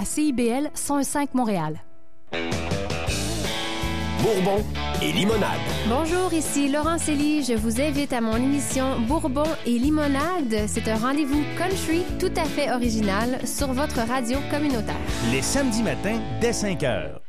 à CIBL 105 Montréal. Bourbon et limonade. Bonjour, ici Laurent Célie. Je vous invite à mon émission Bourbon et limonade. C'est un rendez-vous country tout à fait original sur votre radio communautaire. Les samedis matins dès 5 heures.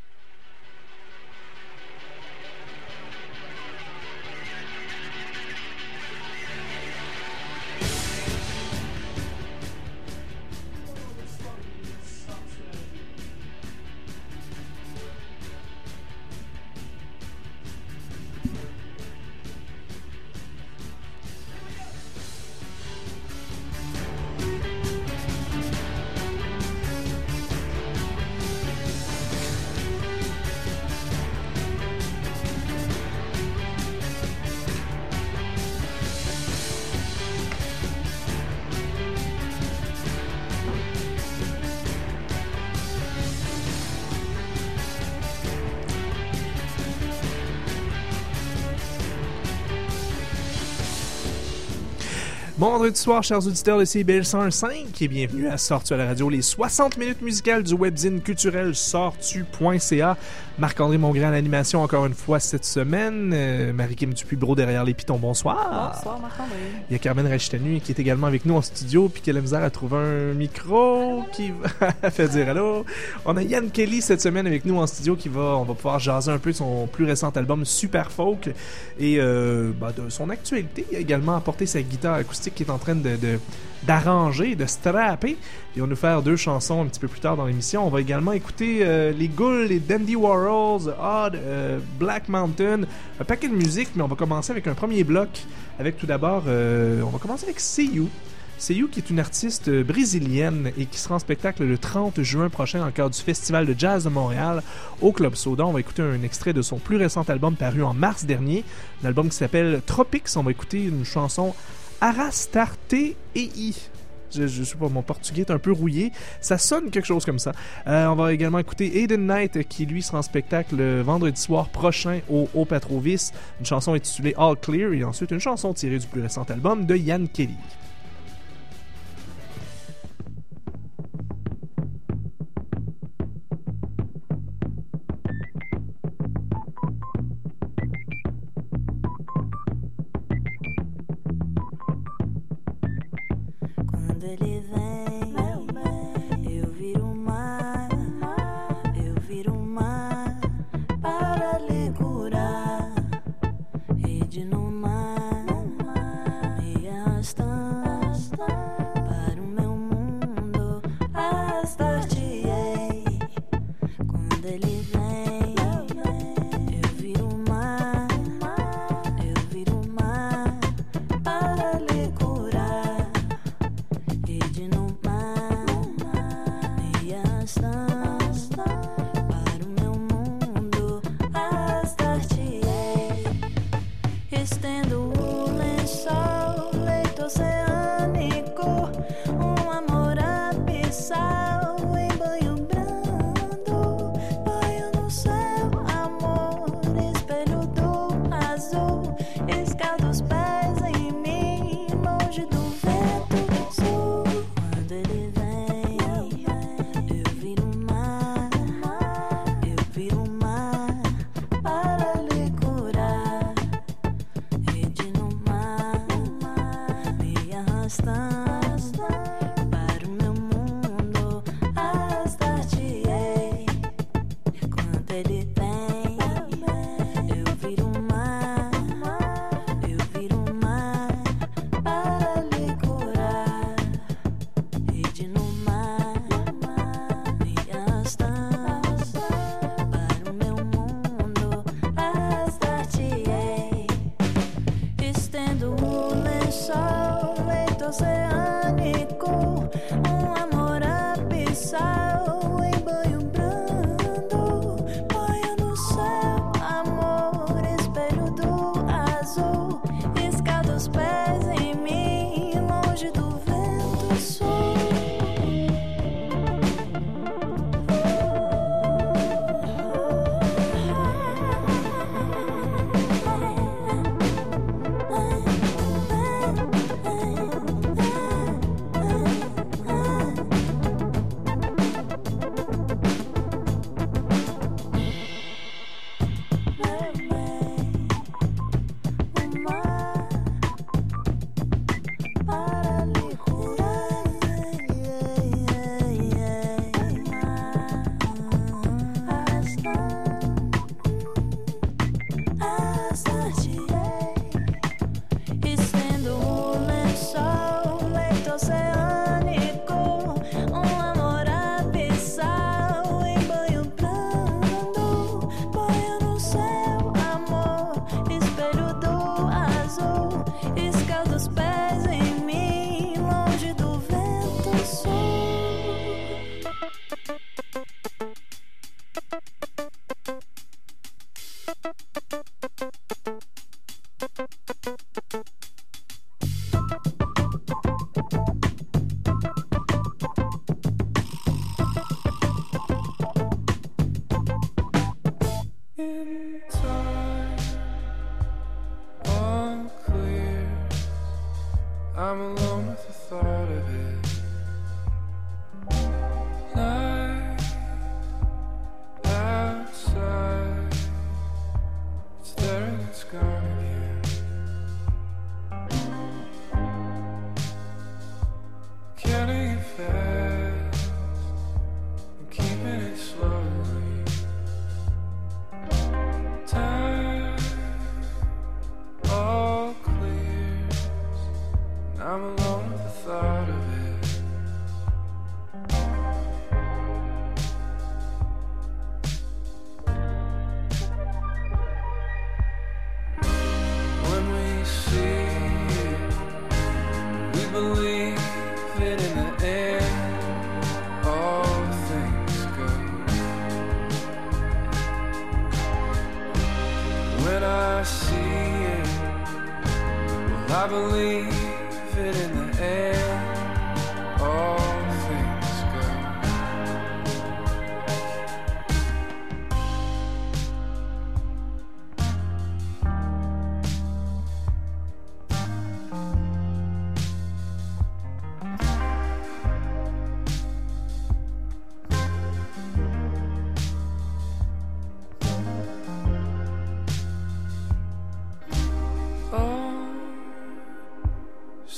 Vendredi soir, chers auditeurs de CBL 105 et bienvenue à Sortu à la radio, les 60 minutes musicales du webzine culturel sortu.ca. Marc-André Mongrain à l'animation encore une fois cette semaine. Euh, Marie-Kim Dupuis-Bro derrière les pitons, bonsoir. Bonsoir Marc-André. Il y a Carmen Rachitanu qui est également avec nous en studio puis qui a la misère à trouver un micro qui va fait dire allô. On a Yann Kelly cette semaine avec nous en studio qui va, on va pouvoir jaser un peu de son plus récent album Super Folk et euh, bah, de son actualité. Il a également apporté sa guitare acoustique est en train de, de d'arranger, de strapper. On va nous faire deux chansons un petit peu plus tard dans l'émission. On va également écouter euh, les Ghouls, les Dandy Warhols, Odd, euh, Black Mountain, un paquet de musique, mais on va commencer avec un premier bloc. Avec tout d'abord, euh, on va commencer avec Seiyu. Seiyu qui est une artiste brésilienne et qui sera en spectacle le 30 juin prochain dans le cadre du Festival de Jazz de Montréal au Club Soda. On va écouter un extrait de son plus récent album paru en mars dernier, un album qui s'appelle Tropics. On va écouter une chanson Arastarte EI. Je, je sais pas, mon portugais est un peu rouillé. Ça sonne quelque chose comme ça. Euh, on va également écouter Aiden Knight qui lui sera en spectacle le vendredi soir prochain au, au Patrovis. Une chanson intitulée All Clear et ensuite une chanson tirée du plus récent album de Yann Kelly.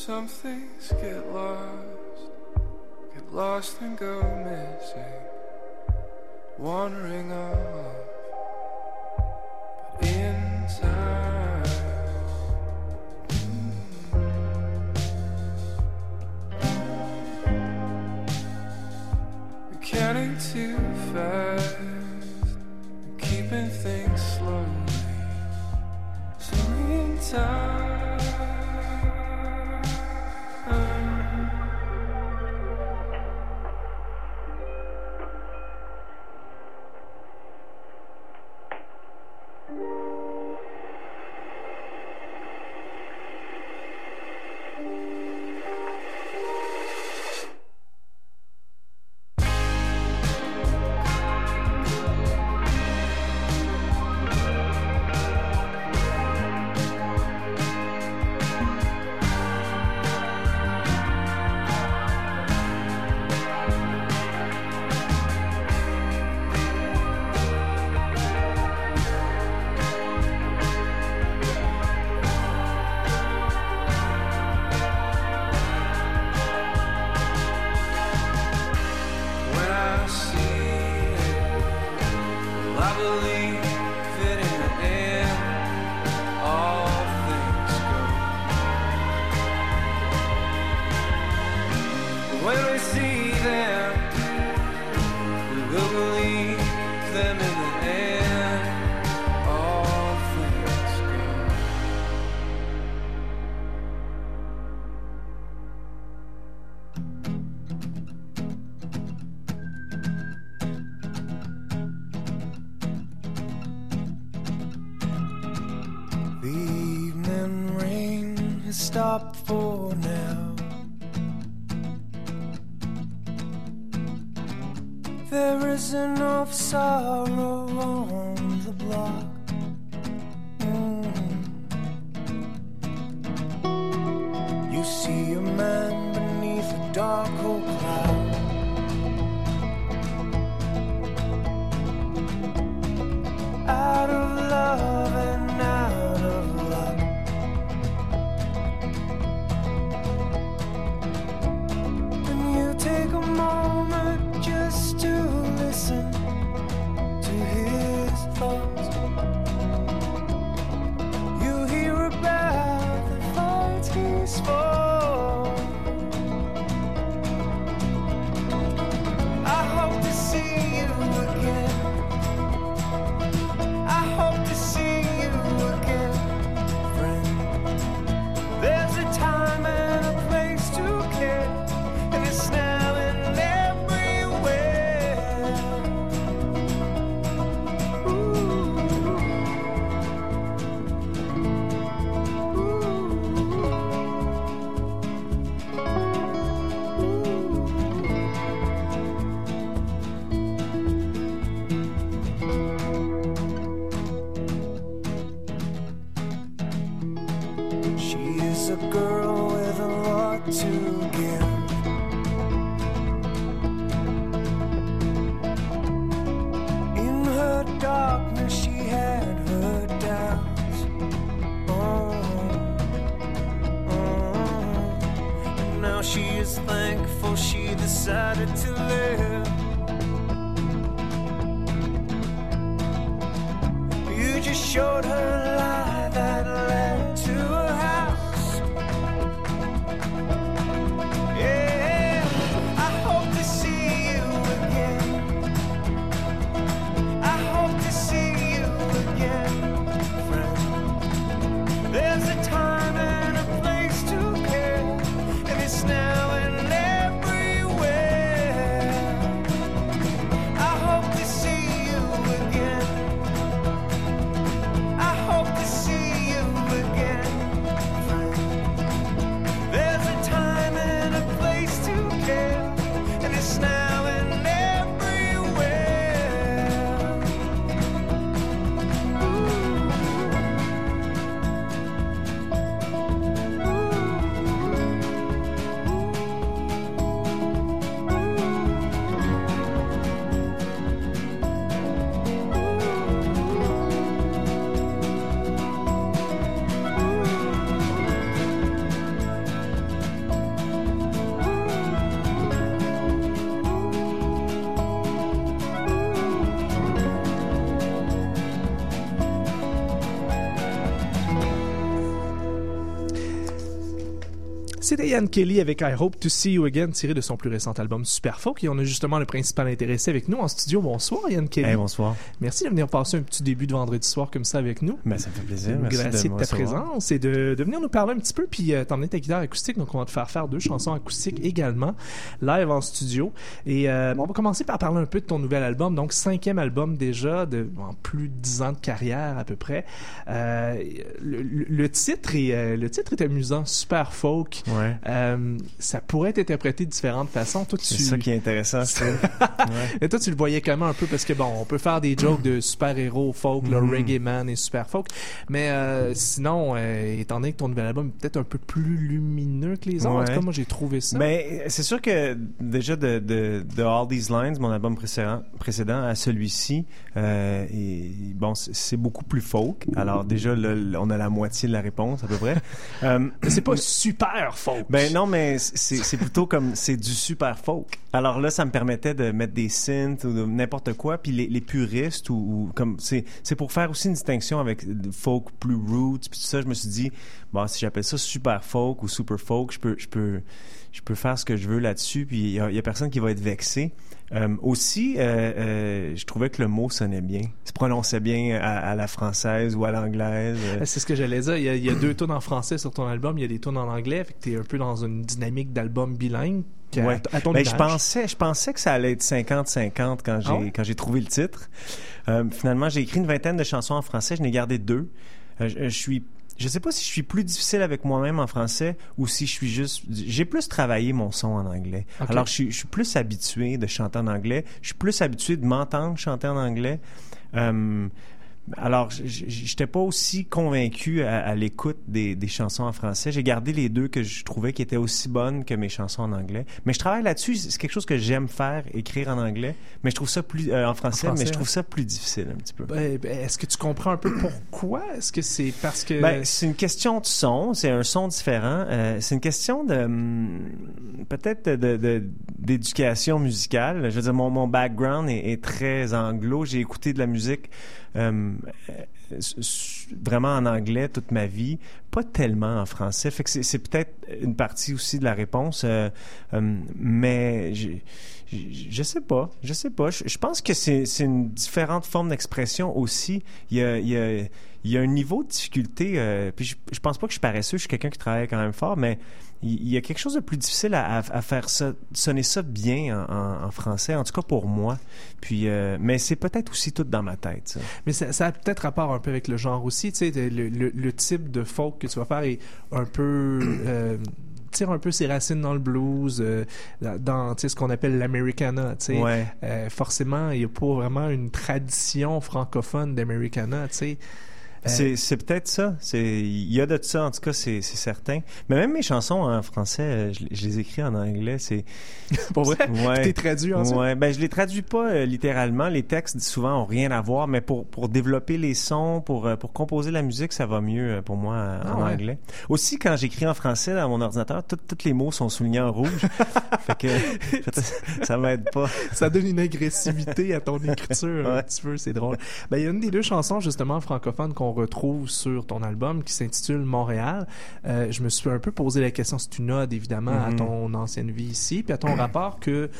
some things get lost, get lost and go missing, wandering off. stop for now. There is enough sorrow on the block. is thankful she decided to live. You just showed her Ian Kelly avec I Hope to See You Again, tiré de son plus récent album Super Folk. Et on a justement le principal intéressé avec nous en studio. Bonsoir, Ian Kelly. Hey, bonsoir. Merci de venir passer un petit début de vendredi soir comme ça avec nous. Ben, ça me fait plaisir. Merci Merci de, ta présence et de, de venir nous parler un petit peu puis euh, t'emmener ta guitare acoustique. Donc, on va te faire faire deux chansons acoustiques également, live en studio. Et euh, on va commencer par parler un peu de ton nouvel album. Donc, cinquième album déjà, de en plus de dix ans de carrière à peu près. Euh, le, le- le titre est euh, le titre est amusant, super folk. Ouais. Euh, ça pourrait être interprété de différentes façons. Toi, C'est tu... ça qui est intéressant, je trouve. Ouais. Et toi, tu le voyais comment un peu? Parce que bon, on peut faire des jokes de super-héros folk, là, Mhm. reggae man et super folk, mais euh, sinon, euh, étant donné que ton nouvel album est peut-être un peu plus lumineux que les autres, en Ouais. tout cas, moi j'ai trouvé ça. Mais c'est sûr que déjà de, de, de All These Lines, mon album précédent, précédent à celui-ci, et, bon, c'est c'est beaucoup plus folk. Alors déjà, là, on a la moitié de la réponse à peu près. Mais c'est pas super folk. Ben non, mais c'est plutôt comme c'est du super folk. Alors là, ça me permettait de mettre des synths ou n'importe quoi. Puis les, les puristes ou, ou comme c'est pour faire aussi une distinction avec folk plus roots. Puis tout ça, je me suis dit, bon, si j'appelle ça super folk ou super folk, je peux je peux je peux faire ce que je veux là-dessus. Puis il y, a- il y a personne qui va être vexé. Euh, aussi, euh, euh, je trouvais que le mot sonnait bien, se prononçait bien à, à la française ou à l'anglaise. C'est ce que j'allais dire. Il y, a, il y a deux tunes en français sur ton album, il y a des tunes en anglais, fait que t'es un peu dans une dynamique d'album bilingue. Ouais. À ton Ben, je pensais, je pensais que ça allait être 50-50 quand j'ai Ah quand j'ai trouvé le titre. Finalement, j'ai écrit une vingtaine de chansons en français. Je n'ai gardé deux. Je, je suis, je sais pas si je suis plus difficile avec moi-même en français ou si je suis juste. J'ai plus travaillé mon son en anglais. Alors, je suis, je suis plus habitué de chanter en anglais. Je suis plus habitué de m'entendre chanter en anglais. Euh, alors, j'étais pas aussi convaincu à, à l'écoute des, des chansons en français. J'ai gardé les deux que je trouvais qui étaient aussi bonnes que mes chansons en anglais. Mais je travaille là-dessus. C'est quelque chose que j'aime faire, écrire en anglais. Mais je trouve ça plus euh, en, français, français, mais je hein. trouve ça plus difficile un petit peu. Ben, ben, Est-ce que tu comprends un peu pourquoi? Est-ce que c'est parce que... Ben, c'est une question de son, c'est un son différent. Euh, c'est une question de hum, peut-être de- de- d'éducation musicale. Je veux dire, mon, mon background est, très anglo. J'ai écouté de la musique euh, vraiment en anglais toute ma vie, pas tellement en français. Fait que c'est, peut-être une partie aussi de la réponse. euh, hum, mais j'ai- je sais pas, je sais pas. Je, je pense que c'est, une différente forme d'expression aussi. Il y a, il y a, un niveau de difficulté. euh, puis je, je pense pas que je suis paresseux. Je suis quelqu'un qui travaille quand même fort, mais il, y a quelque chose de plus difficile à, à- à faire ça, sonner ça bien en, français. En tout cas pour moi. Puis, euh, mais c'est peut-être aussi tout dans ma tête. Ça. Mais ça, ça a peut-être rapport un peu avec le genre aussi. Tu sais, le, le, le type de folk que tu vas faire est un peu. euh, tire un peu ses racines dans le blues, euh, dans ce qu'on appelle l'Americana. Ouais. Forcément, il n'y a pas vraiment une tradition francophone d'Americana. tu sais. Euh, C'est, c'est peut-être ça. C'est, il y a de ça, en tout cas, c'est, c'est certain. Mais même mes chansons en français, euh, je, je les écris en anglais. C'est, Pour vrai? Ouais. T'es traduit ensuite? Ouais, ben je les traduis pas euh, littéralement. Les textes souvent ont rien à voir, mais pour pour développer les sons, pour euh, pour composer la musique, ça va mieux euh, pour moi euh, Ah en ouais? anglais. Aussi quand j'écris en français dans mon ordinateur, tous les mots sont soulignés en rouge. fait que ça m'aide pas. ça donne une agressivité à ton écriture un Ouais. petit peu, c'est drôle. Ben, il y a une des deux chansons justement francophones qu'on retrouve sur ton album qui s'intitule Montréal. Euh, je me suis un peu posé la question, c'est une ode évidemment à Mhm. ton ancienne vie ici, puis à ton rapport que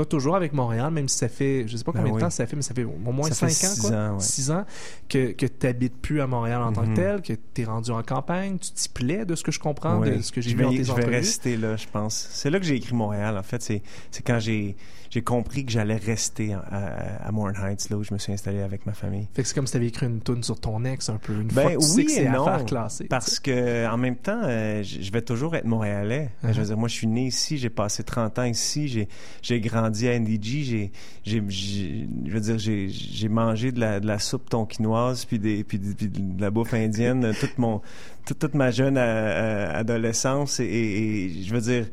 tu as toujours avec Montréal, même si ça fait, je sais pas Ben combien de temps ça fait, mais ça fait au moins Ça cinq fait ans, six quoi. ans, ouais. Ans que, que tu n'habites plus à Montréal en tant que Mhm. tel, que tu es rendu en campagne, tu t'y plais de ce que je comprends, Ouais. de ce que j'ai vu dans tes je vais rester là, je pense. C'est là que j'ai écrit Montréal. En fait, c'est quand j'ai j'ai compris que j'allais rester à, à, à Morin Heights, là où je me suis installé avec ma famille. Fait que c'est comme si tu avais écrit une tune sur ton ex un peu, une Ben fois que tu sais oui que et non, sais. Parce que en même temps, euh, je vais toujours être montréalais. Uh-huh. Je veux dire, moi, je suis né ici, j'ai passé 30 ans ici, j'ai j'ai grandi à NDG, j'ai j'ai je veux dire, j'ai j'ai mangé de la de la soupe tonkinoise puis des puis, de- puis de la bouffe indienne euh, toute mon toute, toute ma jeune euh, euh, adolescence et, et- et je veux dire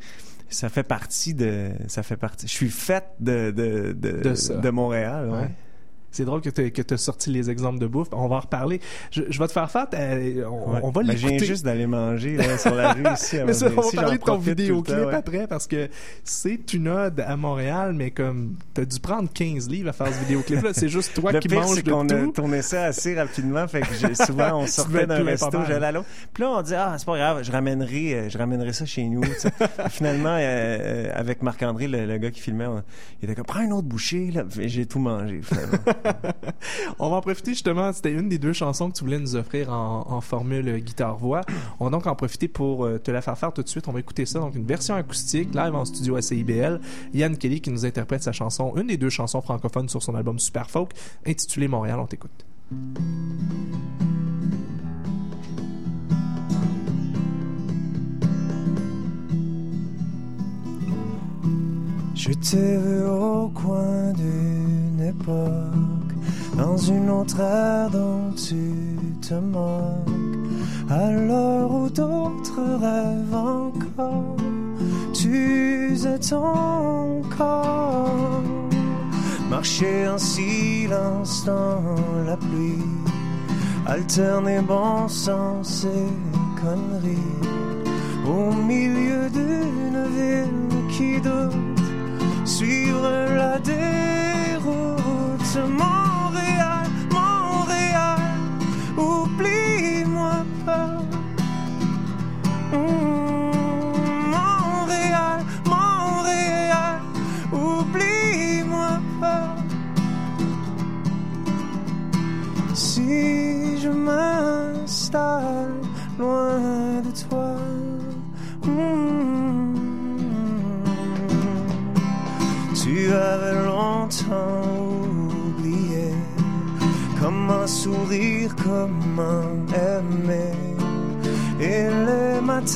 ça fait partie de ça fait partie je suis faite de de de, De Montréal ouais. Ouais. C'est drôle que tu as sorti les exemples de bouffe. On va en reparler. Je, je vais te faire faire. euh, on, Ouais. on va Ben, je l'écouter. viens juste d'aller manger là, sur la rue ici. Mais ça, on va parler de ton vidéoclip ouais. après parce que c'est une ode à Montréal, mais comme t'as dû prendre 15 livres à faire ce vidéoclip-là, c'est juste toi Le qui pire, manges de qu'on a tout. tourné ça assez rapidement. Fait que j'ai- souvent, on sortait d'un resto, j'allais à l'autre. Puis là, on dit, ah, c'est pas grave, je ramènerai, euh, je ramènerai ça chez nous. Finalement, euh, euh, avec Marc-André, le, le gars qui filmait, on- il était comme, prends une autre bouchée. Là. J'ai tout mangé, finalement. On va en profiter justement, c'était une des deux chansons que tu voulais nous offrir en, formule guitare-voix. On va donc en profiter pour euh, te la faire faire tout de suite. On va écouter ça, donc une version acoustique, live en studio à CIBL. Yann Kelly qui nous interprète sa chanson, une des deux chansons francophones sur son album Super Folk, intitulée Montréal, on t'écoute. Je t'ai vu au coin d'une époque, dans une autre ère dont tu te moques, à l'heure où d'autres rêvent encore, tu es ton corps. Marcher en silence dans la pluie, alterner bon sens et conneries, au milieu d'une ville qui doute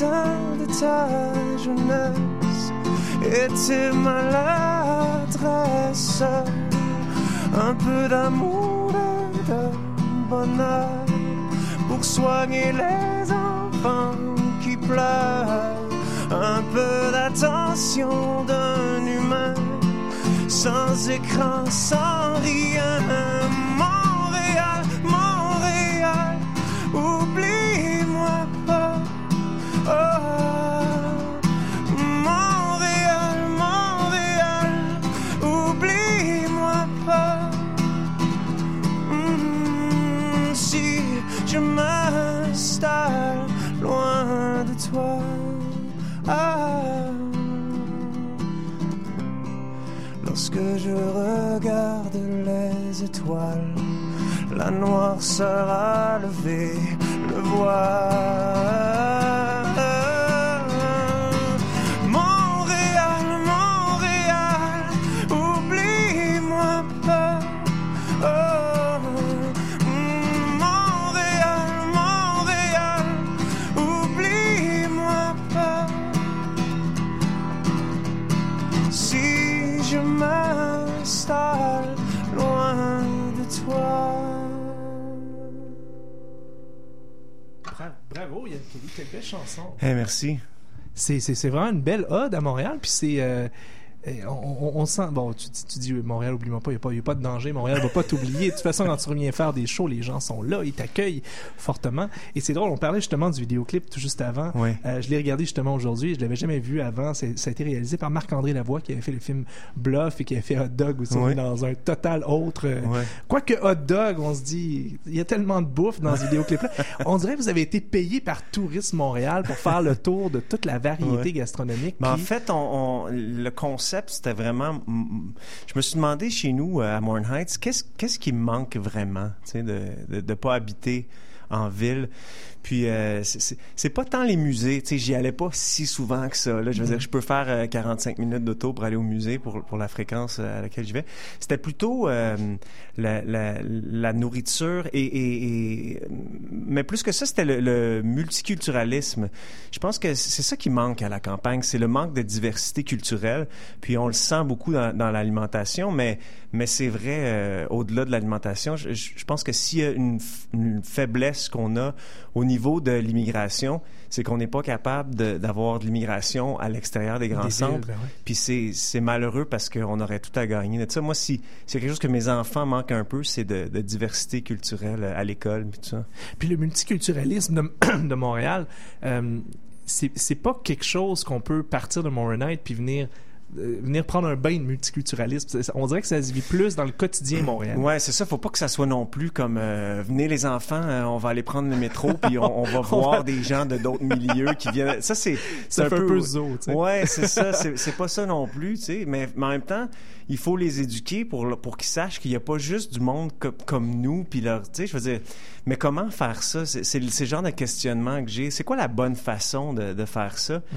de ta jeunesse étaient maladresse. Un peu d'amour et de bonheur pour soigner les enfants qui pleurent. Un peu d'attention d'un humain sans écran, sans rien. La noirceur a levé le voile. Chanson. Eh, merci. C'est, c'est, c'est vraiment une belle ode à Montréal, puis c'est... euh, on, on- on sent... Bon, tu, tu- tu dis Montréal, oublie-moi pas, il n'y a, pas- y a pas de danger, Montréal va pas t'oublier. De toute façon, quand tu reviens faire des shows, les gens sont là, ils t'accueillent fortement. Et c'est drôle, on parlait justement du vidéoclip tout juste avant. Ouais. Euh, je l'ai regardé justement aujourd'hui, je l'avais jamais vu avant. C'est- ça a été réalisé par Marc-André Lavoie, qui avait fait le film Bluff et qui avait fait Hot Dog aussi, On Ouais. est dans un total autre... euh, Ouais. Quoique Hot Dog, on se dit, il y a tellement de bouffe dans ce vidéoclip-là. On dirait que vous avez été payé par Tourisme Montréal pour faire le tour de toute la variété gastronomique. Mais en Puis- fait, on, on- le concept, c'était vraiment. Je me suis demandé chez nous, euh, à Morn Heights, qu'est-ce qui manque vraiment, tu de ne pas habiter en ville? Puis, euh, c'est- pas tant les musées, tu sais, j'y allais pas si souvent que ça. Là. Je veux dire, je peux faire euh, 45 minutes d'auto pour aller au musée pour, pour la fréquence euh, à laquelle je vais. C'était plutôt euh, la, la, la nourriture et, et, et- Mais plus que ça, c'était le, le multiculturalisme. Je pense que c'est ça qui manque à la campagne, c'est le manque de diversité culturelle. Puis on le sent beaucoup dans, dans l'alimentation, mais mais c'est vrai euh, au-delà de l'alimentation. Je, pense que s'il y a une, une faiblesse faiblesse qu'on a au niveau de l'immigration, c'est qu'on n'est pas capable d'avoir de, l'immigration à l'extérieur des grands Des centres. ben ouais. Puis c'est malheureux parce qu'on aurait tout à gagner de ça. Moi, si c'est quelque chose que mes enfants manquent un peu, c'est de, de diversité culturelle à l'école, puis tout ça. Puis le multiculturalisme de, de Montréal, euh, c'est pas quelque chose qu'on peut partir de Montréal puis venir euh, venir prendre un bain de multiculturalisme. On dirait que ça se vit plus dans le quotidien Montréal. Ouais, c'est ça. Faut pas que ça soit non plus comme euh, venez les enfants, euh, on va aller prendre le métro puis on, on va voir des gens de d'autres milieux qui viennent. Ça c'est un peu zoo, tu sais. Ouais, c'est ça. C'est pas ça non plus, tu sais. Mais, mais en même temps, il faut les éduquer pour pour qu'ils sachent qu'il y a pas juste du monde co- comme nous puis leur, tu sais, je veux dire. Mais comment faire ça? C'est le c'est le genre de questionnement que j'ai. C'est quoi la bonne façon de, de faire ça? Mm.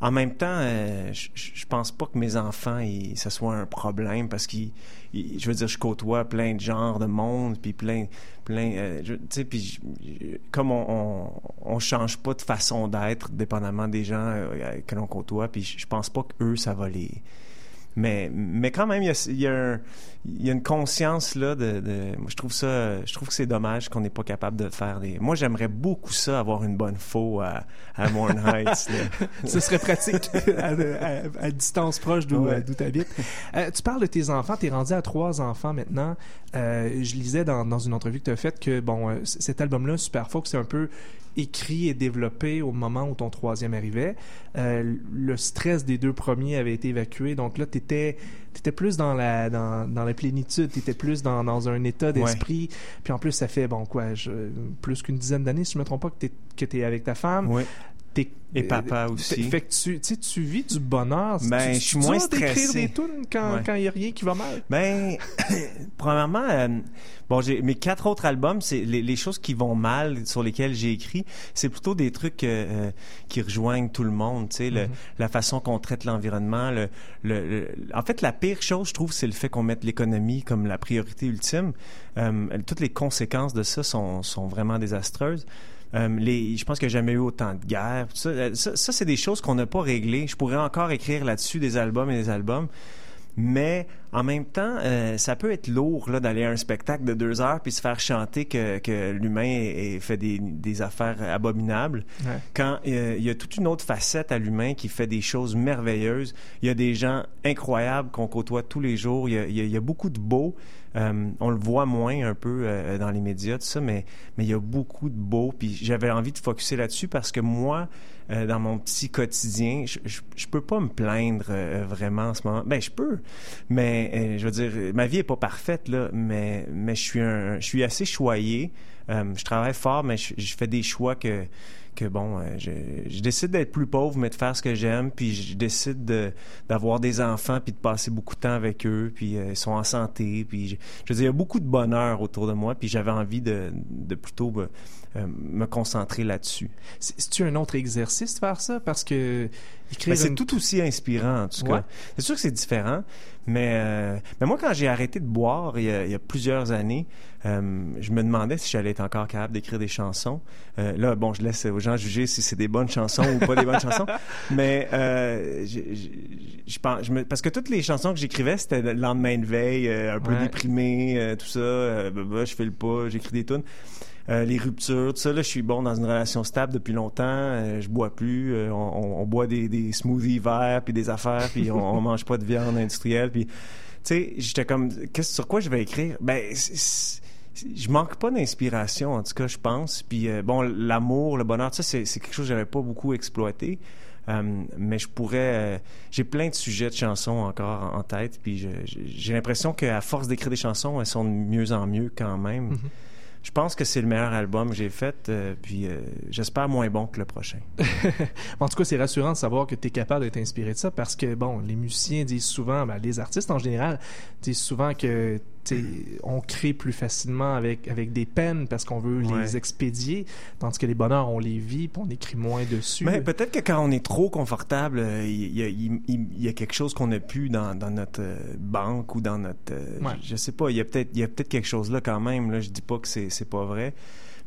En même temps, euh, je pense pas que mes enfants, ils- ça soit un problème parce qu'ils, ils- je veux dire, je côtoie plein de genres de monde, puis plein, plein, euh, tu sais, puis comme on, on, on change pas de façon d'être dépendamment des gens euh, que l'on côtoie, puis je je pense pas que eux, ça va les. Mais, mais quand même, il y a, il y a, un- il y a une conscience là de, de- moi, je trouve ça, je trouve que c'est dommage qu'on n'est pas capable de faire des. Moi, j'aimerais beaucoup ça, avoir une bonne faux à, à Morn Heights. Ce serait pratique à, à- à distance proche d'où Ouais. tu habites. tu parles de tes enfants. Tu es rendu à trois enfants maintenant. Euh, je lisais dans, dans une entrevue que tu as faite que bon, euh, cet album-là, Super Folk, c'est un peu écrit et développé au moment où ton troisième arrivait. Euh, le stress des deux premiers avait été évacué. Donc là, tu étais, plus dans la, dans, dans la plénitude. Tu étais plus dans, dans un état d'esprit. Puis en plus, ça fait, bon, quoi, je- plus qu'une dizaine d'années, si je me trompe pas, que tu que es avec ta femme. Et euh, papa aussi. Fait que tu, tu sais, tu vis du bonheur. Ben, Tu- je suis moins d'écrire stressé. des tunes quand Ouais. il y a rien qui va mal. Ben, premièrement, euh, bon, j'ai mes quatre autres albums, c'est les, les choses qui vont mal sur lesquelles j'ai écrit, c'est plutôt des trucs euh, qui rejoignent tout le monde, tu sais, Mhm. la façon qu'on traite l'environnement. Le, le, le- en fait, la pire chose, je trouve, c'est le fait qu'on mette l'économie comme la priorité ultime. Euh, toutes les conséquences de ça sont, sont vraiment désastreuses. Euh, les, je pense qu'il n'y a jamais eu autant de guerres. Euh, ça, ça, c'est des choses qu'on n'a pas réglées. Je pourrais encore écrire là-dessus des albums et des albums. Mais en même temps, euh, ça peut être lourd là, d'aller à un spectacle de deux heures puis se faire chanter que, que l'humain fait des, des affaires abominables. Ouais. Quand euh, il y a toute une autre facette à l'humain qui fait des choses merveilleuses, il y a des gens incroyables qu'on côtoie tous les jours. Il y a, il y a- il y a beaucoup de beau. Euh, on le voit moins un peu dans les médias, tout ça, mais, mais il y a beaucoup de beau. Puis j'avais envie de focuser là-dessus parce que moi, dans mon petit quotidien, je, je, je peux pas me plaindre vraiment en ce moment. Ben, je peux, mais euh, je veux dire, ma vie est pas parfaite là, mais mais je suis je suis assez choyé. Euh, je travaille fort, mais je, fais des choix que que bon, euh, je, décide d'être plus pauvre, mais de faire ce que j'aime, puis je décide de d'avoir des enfants, puis de passer beaucoup de temps avec eux, puis ils sont en santé, puis je, je veux dire, il y a beaucoup de bonheur autour de moi, puis j'avais envie de, de plutôt euh, me concentrer là-dessus. C'est- C'est-tu un autre exercice de faire ça? Parce que écrire Ben, c'est tout aussi inspirant, en tout Ouais. cas. C'est sûr que c'est différent, mais, euh, mais moi, quand j'ai arrêté de boire il y a, il y a plusieurs années, euh, je me demandais si j'allais être encore capable d'écrire des chansons. Euh, là, bon, je laisse aux gens juger si c'est des bonnes chansons ou pas des bonnes chansons, mais euh, je, je- je pense, je me- parce que toutes les chansons que j'écrivais, c'était le lendemain de veille, un peu Ouais. déprimé, tout ça. bah, bah, je fais le pas, j'écris des tunes. Euh, les ruptures, tout ça, là, je suis bon dans une relation stable depuis longtemps. euh, je bois plus. euh, on, on- boit des, des smoothies verts puis des affaires, puis on, on mange pas de viande industrielle. Puis, tu sais, j'étais comme, qu'est-ce sur quoi je vais écrire? Ben, je manque pas d'inspiration, en tout cas, je pense. Puis, euh, bon, l'amour, le bonheur, ça, c'est quelque chose que j'avais pas beaucoup exploité. Euh, mais je pourrais. euh, j'ai plein de sujets de chansons encore en, tête, puis j'ai l'impression qu'à force d'écrire des chansons, elles sont de mieux en mieux quand même. Mhm. Je pense que c'est le meilleur album que j'ai fait, euh, puis euh, j'espère moins bon que le prochain. En tout cas, c'est rassurant de savoir que tu es capable d'être inspiré de ça parce que, bon, les musiciens disent souvent, ben, les artistes en général disent souvent que on crée plus facilement avec, avec des peines parce qu'on veut Ouais. les expédier, tandis que les bonheurs, on les vit puis on écrit moins dessus. Mais peut-être que quand on est trop confortable, euh, il y, a- il- il- il y a quelque chose qu'on n'a plus dans, dans notre euh, banque ou dans notre... euh, Ouais. je, je sais pas, il y a peut-être peut-être quelque chose là quand même. Là, je dis pas que c'est pas vrai,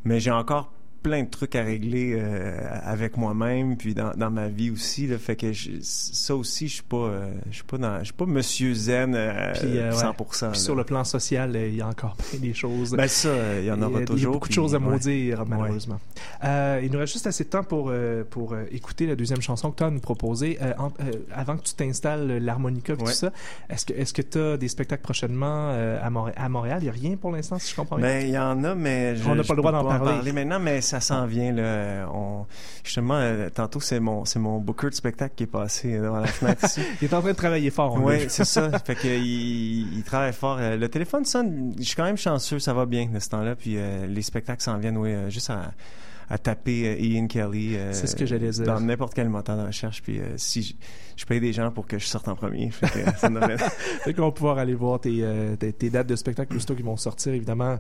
mais j'ai encore plein de trucs à régler euh, avec moi-même, puis dans, dans ma vie aussi. Là, fait que je- ça aussi, je suis pas, euh, je suis pas dans, je suis pas Monsieur Zen euh, Puis, euh, ouais. 100%. Puis là. sur le plan social, euh, il y a encore bien des choses. Ben ça, euh, il y en aura Il y toujours. Il y a beaucoup de choses à ouais. maudire, malheureusement. Euh, il nous reste juste assez de temps pour, euh, pour euh, écouter la deuxième chanson que tu as à nous proposer. Euh, en- euh, avant que tu t'installes euh, l'harmonica et tout Ouais. ça, est-ce que est-ce que tu as des spectacles prochainement euh, à, Montréal? Il n'y a rien pour l'instant, si je comprends bien. Ben, il y en a, mais je, On n'a pas le droit d'en parler. maintenant, mais ça s'en vient, là. On, justement, euh, tantôt, c'est mon, c'est mon booker de spectacle qui est passé devant la fenêtre ici. Il est en train de travailler fort. Oui, c'est ça. Fait que il, il travaille fort. Euh, Le téléphone sonne. Je suis quand même chanceux, ça va bien de ce temps-là. Puis euh, les spectacles s'en viennent, oui, juste à, à taper Ian Kelly. euh, C'est ce que j'allais dire. Dans n'importe quel moteur de recherche. Puis euh, si je, je paye des gens pour que je sorte en premier, fait que ça Fait qu'on va pouvoir aller voir tes, tes, tes dates de spectacle aussitôt qui vont sortir, évidemment.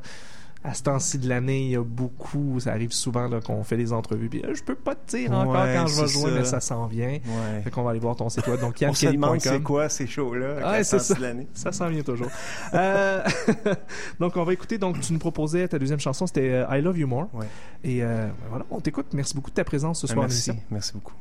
À ce temps-ci de l'année, il y a beaucoup, ça arrive souvent là, qu'on fait des entrevues. Puis euh, je peux pas te dire encore Ouais, quand je vais jouer, ça. mais ça s'en vient. Ouais. Fait qu'on va aller voir ton site web. Donc, On se demande c'est quoi ces shows-là. Ouais, ça. de l'année. Ça s'en vient toujours. Euh, donc, on va écouter. Donc, tu nous proposais ta deuxième chanson, c'était euh, I Love You More. Et euh, voilà, on t'écoute. Merci beaucoup de ta présence ce Ah, soir merci, merci beaucoup.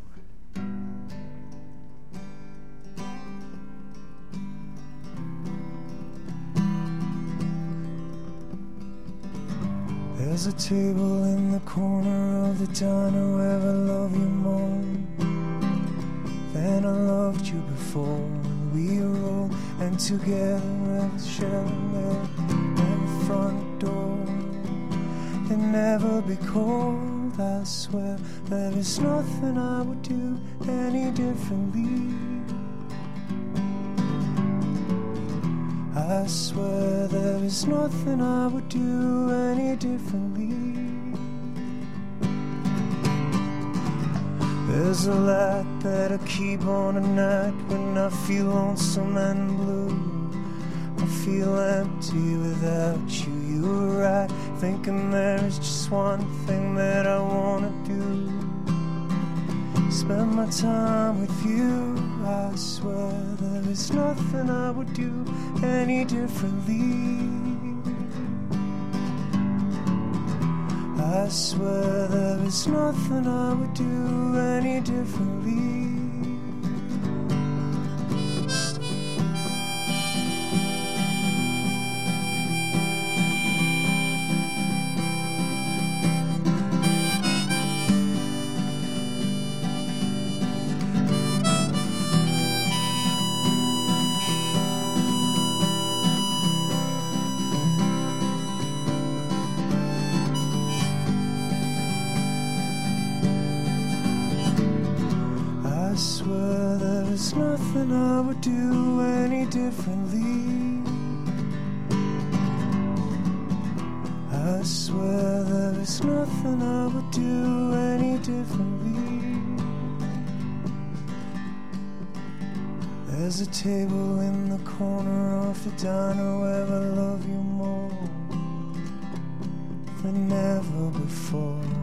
There's a table in the corner of the diner where I love you more than I loved you before. We are old and together at the shelter and the front door. And never be cold, I swear. There is nothing I would do any differently. Swear there is nothing I would do any differently. There's a light that I keep on at night when I feel lonesome and blue. I feel empty without you. You were right, thinking there is just one thing that I wanna do. Spend my time with you. I swear there is nothing I would do any differently. I swear there is nothing I would do any differently. I swear there is nothing I would do any differently. There's a table in the corner of the diner where I love you more than ever before.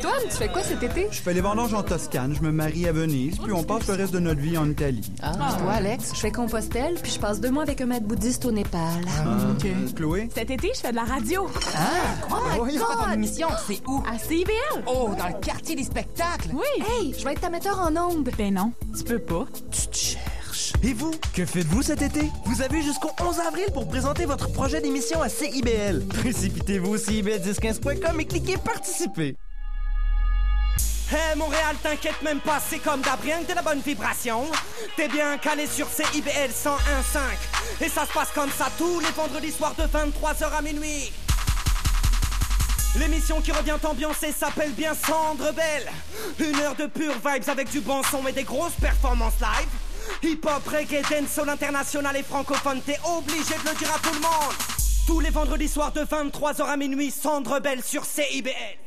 Antoine, tu fais quoi cet été? Je fais les vendanges en Toscane, je me marie à Venise, puis on passe le reste de notre vie en Italie. Ah, toi, Alex? Je fais Compostelle, puis je passe deux mois avec un maître bouddhiste au Népal. Euh, Chloé? Cet été, je fais de la radio. Oh my Oui, God! Ton émission, c'est où? À CIBL. Oh, dans le quartier des spectacles! Oui. Hey, je vais être ta metteur en ondes! Ben non, tu peux pas. Tu te cherches. Et vous, que faites-vous cet été? Vous avez jusqu'au 11 avril pour présenter votre projet d'émission à CIBL. Précipitez-vous au CIBL1015.com et cliquez participer. Hey Montréal, t'inquiète même pas, c'est comme d'hab, rien que de la bonne vibration. T'es bien calé sur CIBL 101.5. Et ça se passe comme ça tous les vendredis soirs de 23h à minuit. L'émission qui revient ambiancée s'appelle bien Cendre Belle. Une heure de pure vibes avec du bon son et des grosses performances live. Hip-hop, reggae, dancehall international et francophone, t'es obligé de le dire à tout le monde. Tous les vendredis soirs de 23h à minuit, Cendre Belle sur CIBL.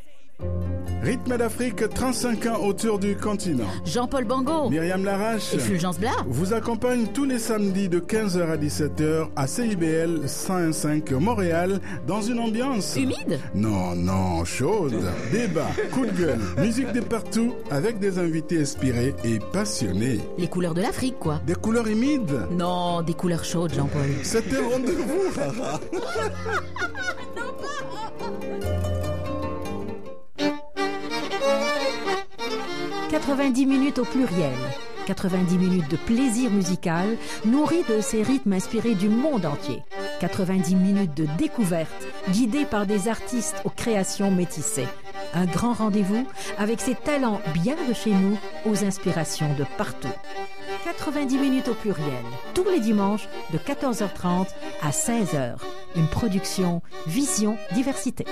Rythme d'Afrique, 35 ans autour du continent. Jean-Paul Bango. Myriam Larache. Et Fulgence Blas. Vous accompagne tous les samedis de 15h à 17h à CIBL 101.5 Montréal dans une ambiance... Humide? Non, non, chaude. Débat, coup de gueule, musique de partout avec des invités inspirés et passionnés. Les couleurs de l'Afrique, quoi. Des couleurs humides? Non, des couleurs chaudes, Jean-Paul. C'était rendez-vous. 90 minutes au pluriel. 90 minutes de plaisir musical nourri de ces rythmes inspirés du monde entier. 90 minutes de découverte guidées par des artistes aux créations métissées. Un grand rendez-vous avec ces talents bien de chez nous aux inspirations de partout. 90 minutes au pluriel, tous les dimanches de 14h30 à 16h. Une production Vision Diversité.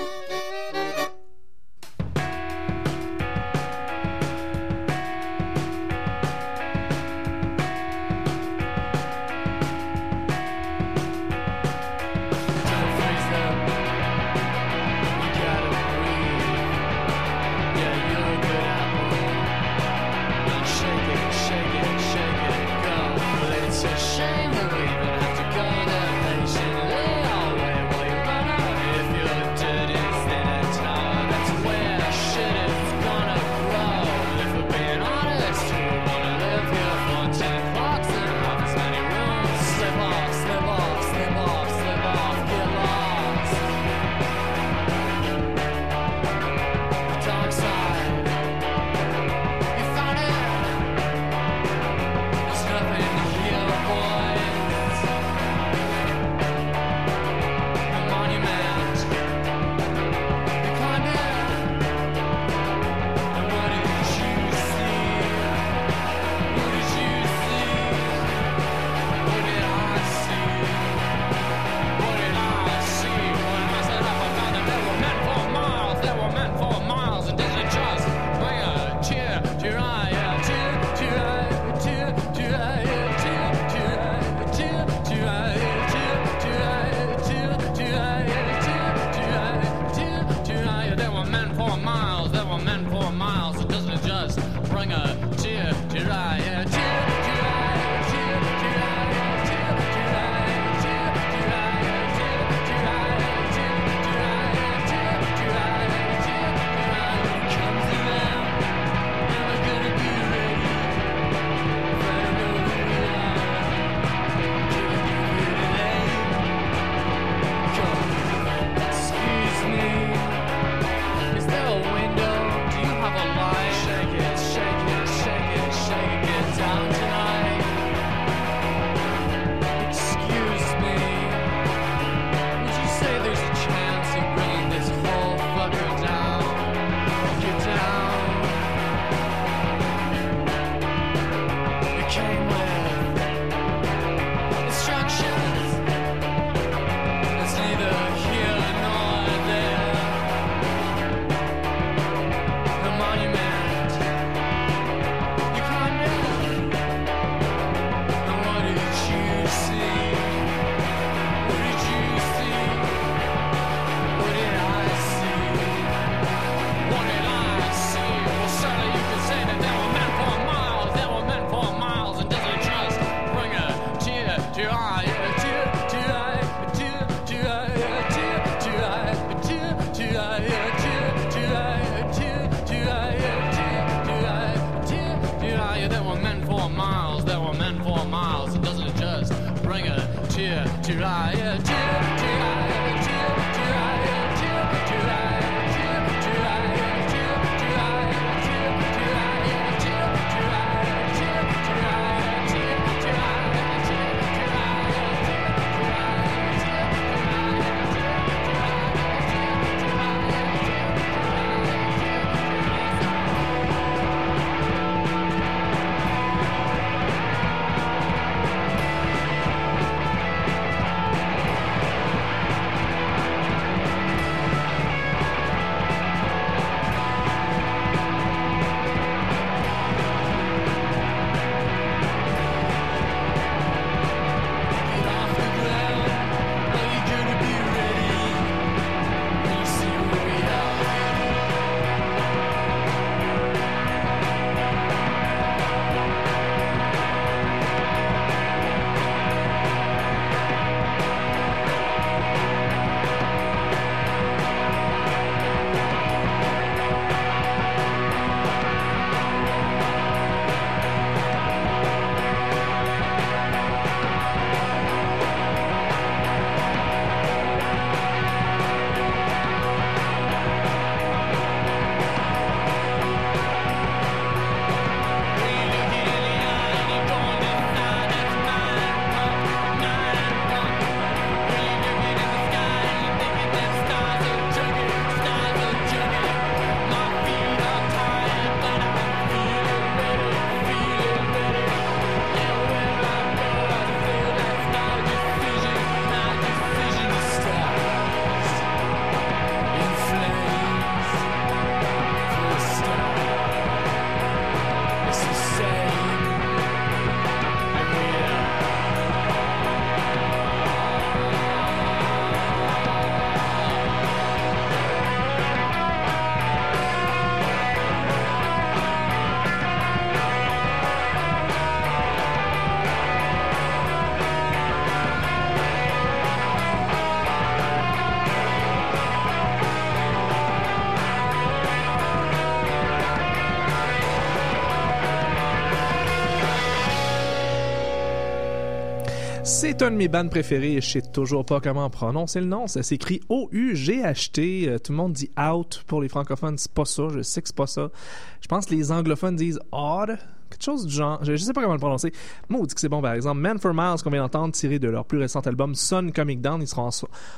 C'est un de mes bands préférés je sais toujours pas comment prononcer le nom. Ça s'écrit O-U-G-H-T. Euh, tout le monde dit out pour les francophones. C'est pas ça. Je sais que c'est pas ça. Je pense que les anglophones disent odd. Quelque chose du genre. Je, sais pas comment le prononcer. Moi, on dit que c'est bon, par exemple. Man for Miles, qu'on vient d'entendre, tiré de leur plus récent album Sun Coming Down. Ils seront en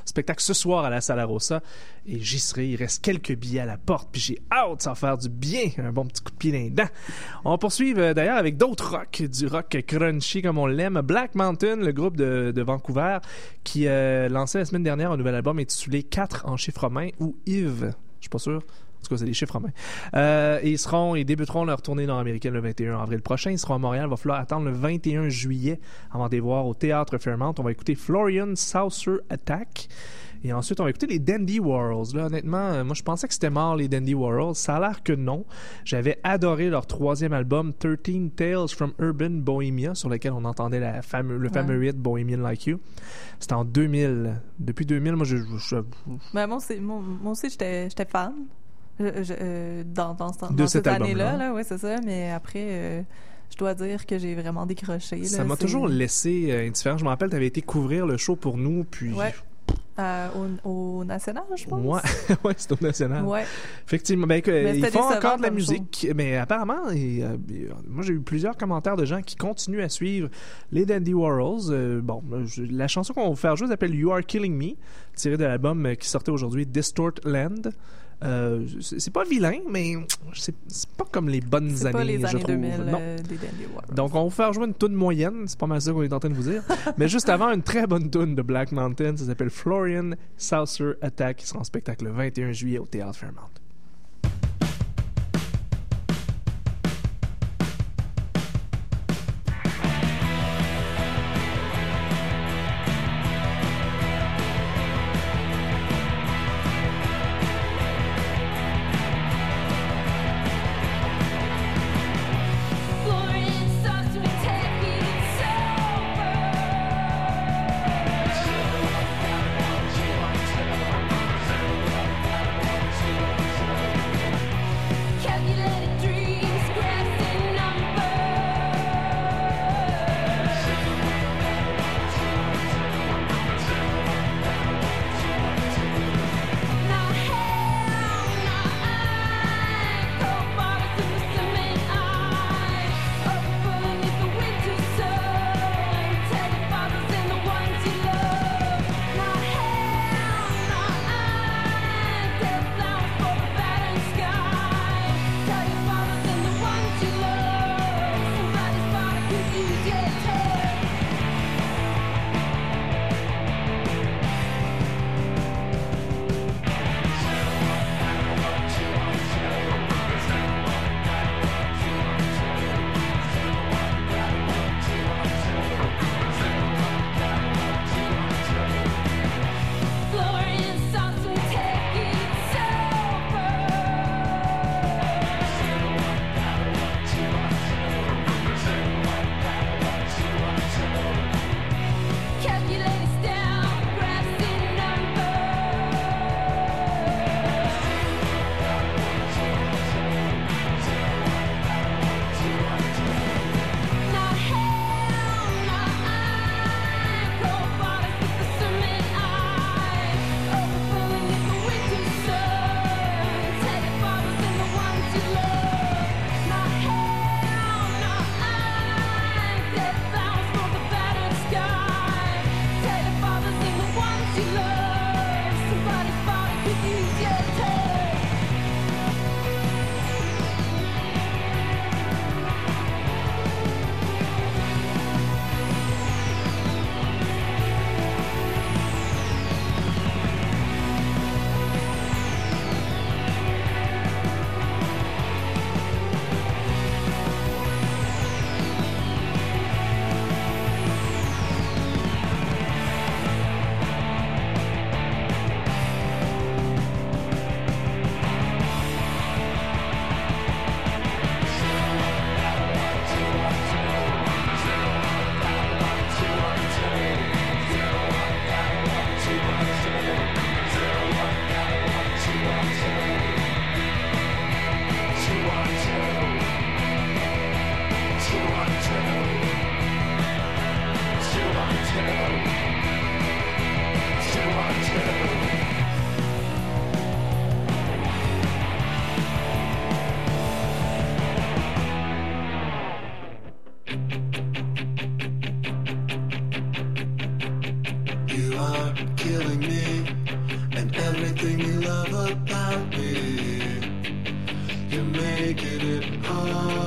spectacle ce soir à la Sala Rossa. Et j'y serai. Il reste quelques billets à la porte. Puis j'ai hâte, ça va faire du bien. Un bon petit coup de pied dans. On va poursuivre euh, d'ailleurs avec d'autres rock, du rock crunchy comme on l'aime. Black Mountain, le groupe de, de Vancouver, qui euh, lançait la semaine dernière un nouvel album intitulé 4 en chiffres romains ou Yves. Je suis pas sûr. En tout cas, c'est des chiffres romains. Euh, et ils seront, ils débuteront leur tournée nord-américaine le 21 avril prochain. Ils seront à Montréal. Il va falloir attendre le 21 juillet avant de les voir au Théâtre Fairmount. On va écouter Florian Saucer Attack. Et ensuite, on va écouter les Dandy Warhols. Là, honnêtement, euh, moi, je pensais que c'était mort, les Dandy Warhols. Ça a l'air que non. J'avais adoré leur troisième album, 13 Tales from Urban Bohemia, sur lequel on entendait la fameux, le fameux hit Bohemian Like You. C'était en 2000. Depuis 2000, moi, je... je- je- Ben, moi aussi, moi, moi aussi j'étais j'étais fan. Je- euh, dans, dans, dans, De dans cette année-là, là, ouais, c'est ça. Mais après, euh, je dois dire que j'ai vraiment décroché. là. ça m'a toujours laissé euh, indifférent. Je me rappelle, tu avais été couvrir le show pour nous, puis... Ouais. Euh, au, au National, je pense. Ouais, ouais c'est au national. Ouais. Effectivement, ben, que- Mais ils font encore de la musique, mais apparemment, et, euh, euh, moi j'ai eu plusieurs commentaires de gens qui continuent à suivre les Dandy Warhols. Euh, bon, la chanson qu'on va vous faire jouer s'appelle You Are Killing Me, tirée de l'album euh, qui sortait aujourd'hui Distort Land. Euh, c'est pas vilain, mais c'est pas comme les bonnes années, pas les je années trouve. 2000 Non. euh, des. Donc, on va vous faire jouer une tune moyenne. C'est pas mal ça qu'on est en train de vous dire. Mais juste avant, une très bonne tune de Black Mountain. Ça s'appelle Florian Saucer Attack. qui sera en spectacle le 21 juillet au Théâtre Fairmount. You are killing me and everything you love about me. You're making it harder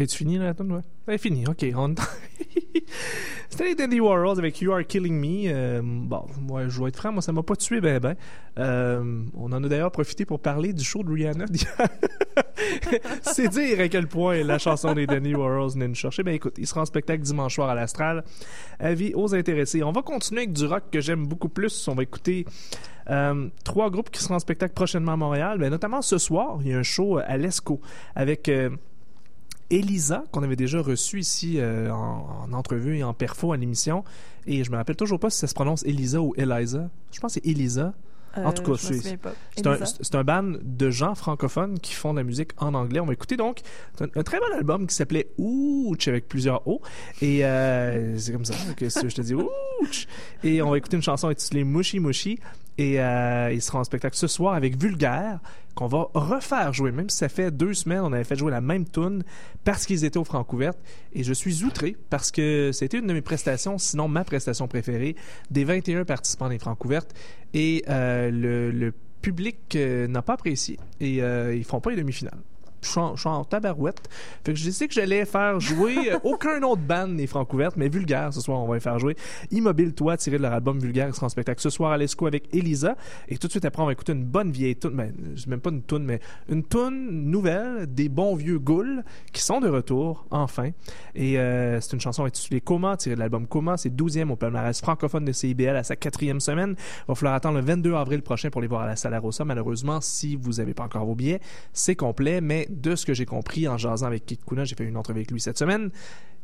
Es-tu fini la tune est finie, ok. On... C'était les Dandy Warhols avec You Are Killing Me. Euh, bon, moi, je vais être franc, moi, ça m'a pas tué ben ben. Euh, on en a d'ailleurs profité pour parler du show de Rihanna. C'est dire à quel point la chanson des Dandy Warhols venait nous chercher. Ben écoute, il sera en spectacle dimanche soir à l'Astral. Avis aux intéressés. On va continuer avec du rock que j'aime beaucoup plus. On va écouter euh, trois groupes qui seront en spectacle prochainement à Montréal. Ben, notamment ce soir, il y a un show à l'ESCO avec... euh, Elisa, qu'on avait déjà reçu ici euh, en, en entrevue et en perfo à l'émission. Et je me rappelle toujours pas si ça se prononce Elisa ou Eliza. Je pense que c'est Elisa. en tout Euh, cas, c'est un, un band de gens francophones qui font de la musique en anglais. On va écouter donc un, un très bon album qui s'appelait Ouch avec plusieurs O. Et euh, c'est comme ça que je te dis Ouch. Et on va écouter une chanson intitulée Mushy Mushy. Et euh, il sera en spectacle ce soir avec Vulgaire, qu'on va refaire jouer. Même si ça fait deux semaines, on avait fait jouer la même tune parce qu'ils étaient au Francouverte. Et je suis outré parce que c'était une de mes prestations, sinon ma prestation préférée, des 21 participants des Francouvertes. Et euh, le, public euh, n'a pas apprécié. Et euh, ils font pas les demi-finales. Je suis en, tabarouette. Fait que je sais que j'allais faire jouer euh, aucun autre band des Francouvertes, mais Vulgaire, ce soir, on va les faire jouer. Immobile Toi, tiré de leur album Vulgaire, il sera en spectacle ce soir à l'ESCO avec Elisa. Et tout de suite après, on va écouter une bonne vieille tune. Ben, même pas une tune, mais une tune nouvelle des bons vieux Goules qui sont de retour, enfin. Et euh, c'est une chanson intitulée Coma, tirée de l'album Coma. C'est 12e au palmarès francophone de CIBL à sa quatrième semaine. Il va falloir attendre le 22 avril prochain pour les voir à la Salle Rossa. Malheureusement, si vous n'avez pas encore vos billets, c'est complet. Mais de ce que j'ai compris en jasant avec Kit Kuna, j'ai fait une entrevue avec lui cette semaine,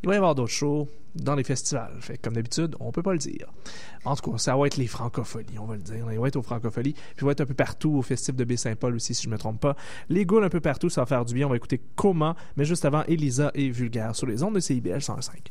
il va y avoir d'autres shows dans les festivals. Fait comme d'habitude, on peut pas le dire. En tout cas, ça va être les francopholies, on va le dire. Il va être aux francopholies. Puis il va être un peu partout au festif de Baie-Saint-Paul aussi, si je me trompe pas. Les ghouls un peu partout, ça va faire du bien. On va écouter Coma, mais juste avant, Elisa et Vulgaire sur les ondes de CIBL 105.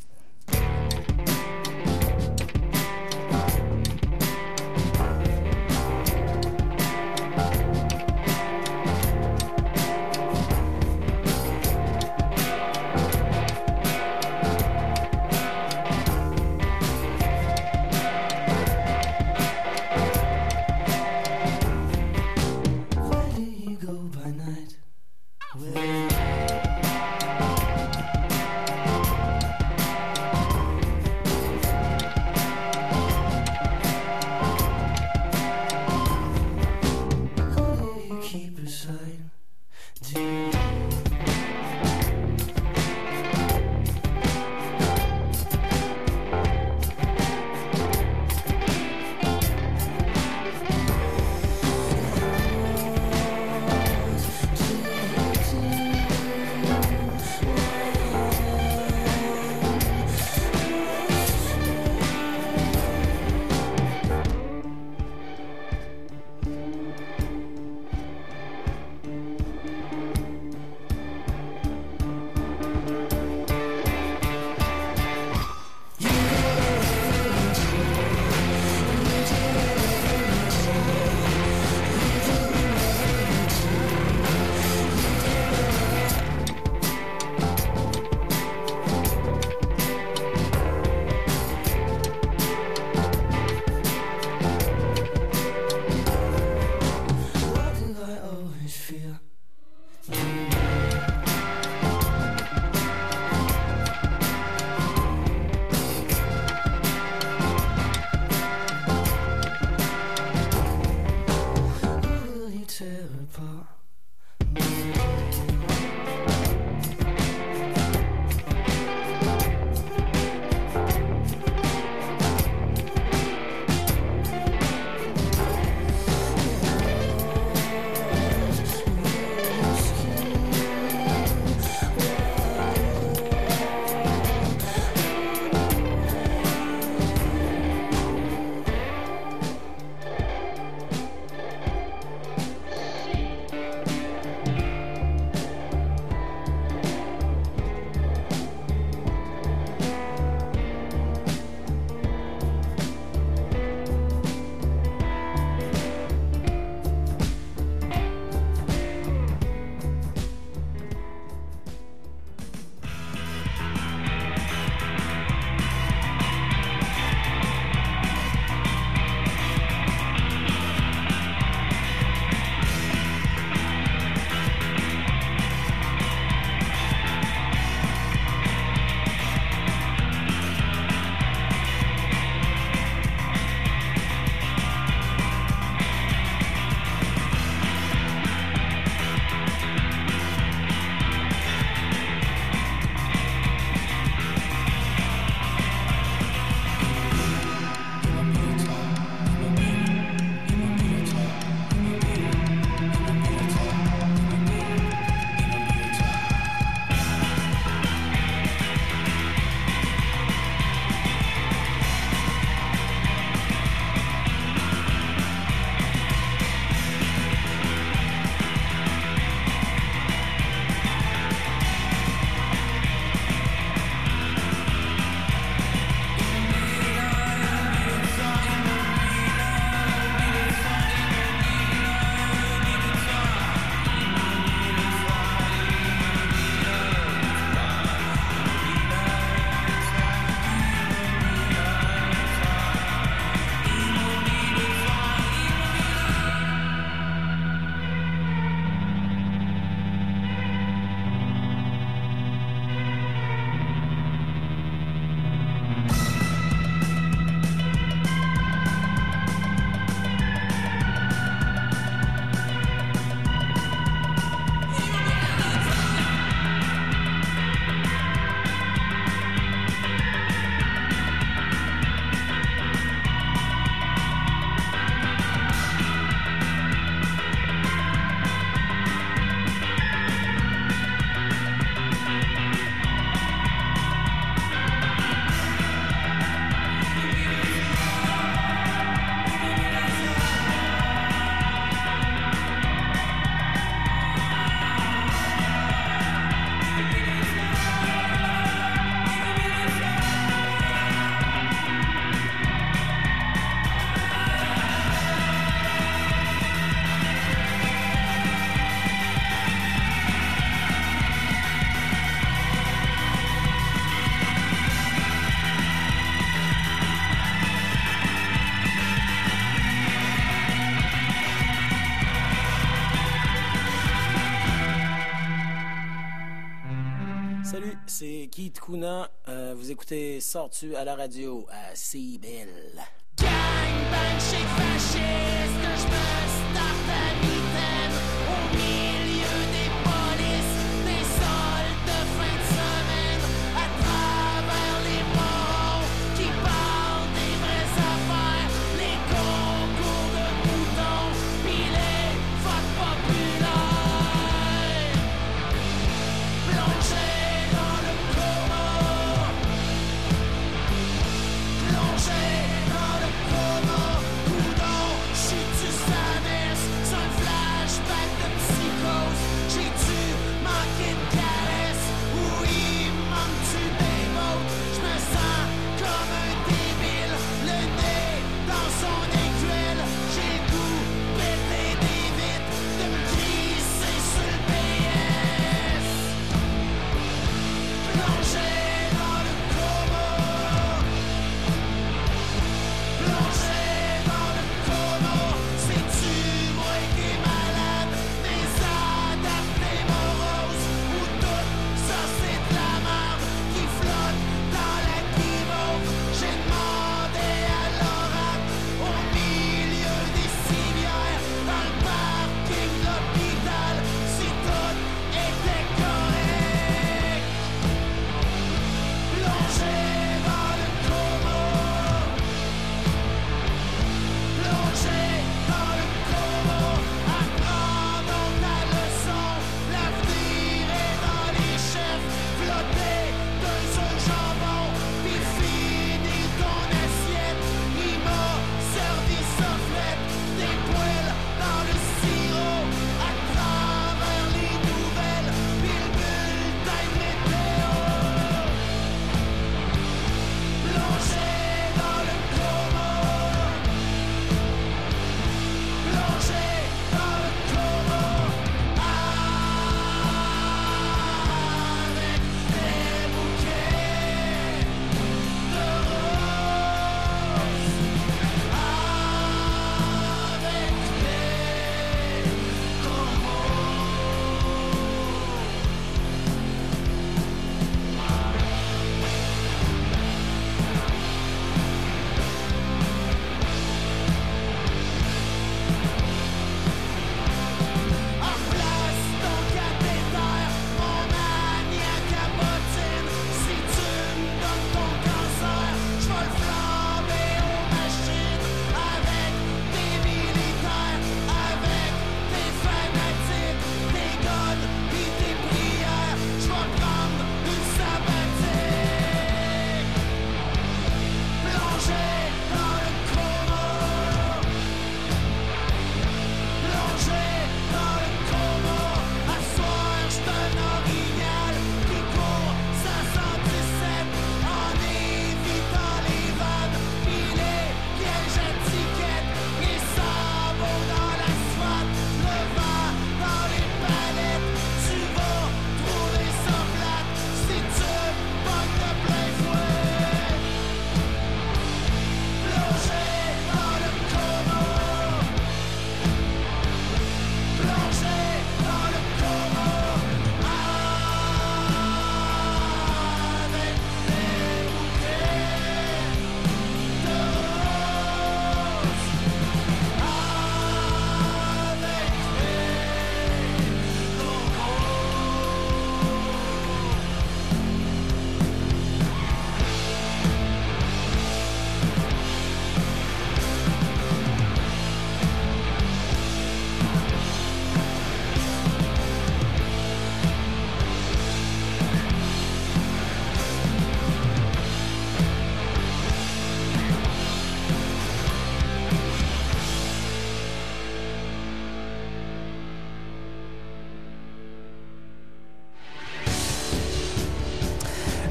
Kuna. Euh, vous écoutez Sors-tu à la radio à CIBL. Bang, chic fasciste, je me starte à mitaine au milieu des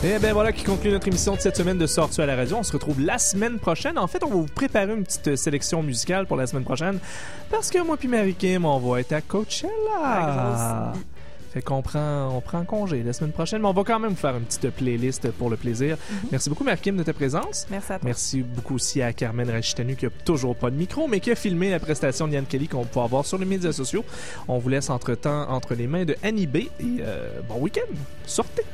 Et bien voilà qui conclut notre émission de cette semaine de Sortu à la radio. On se retrouve la semaine prochaine. En fait, on va vous préparer une petite euh, sélection musicale pour la semaine prochaine parce que moi puis Mary Kim, on va être à Coachella. Fait qu'on prend, on prend congé la semaine prochaine, mais on va quand même vous faire une petite playlist pour le plaisir. Merci beaucoup, Mary Kim, de ta présence. Merci à toi. Merci beaucoup aussi à Carmen Rachitanu qui a toujours pas de micro, mais qui a filmé la prestation de Yann Kelly qu'on peut voir sur les médias sociaux. On vous laisse entre-temps entre les mains de Annie B. Et euh, bon week-end. Sortez!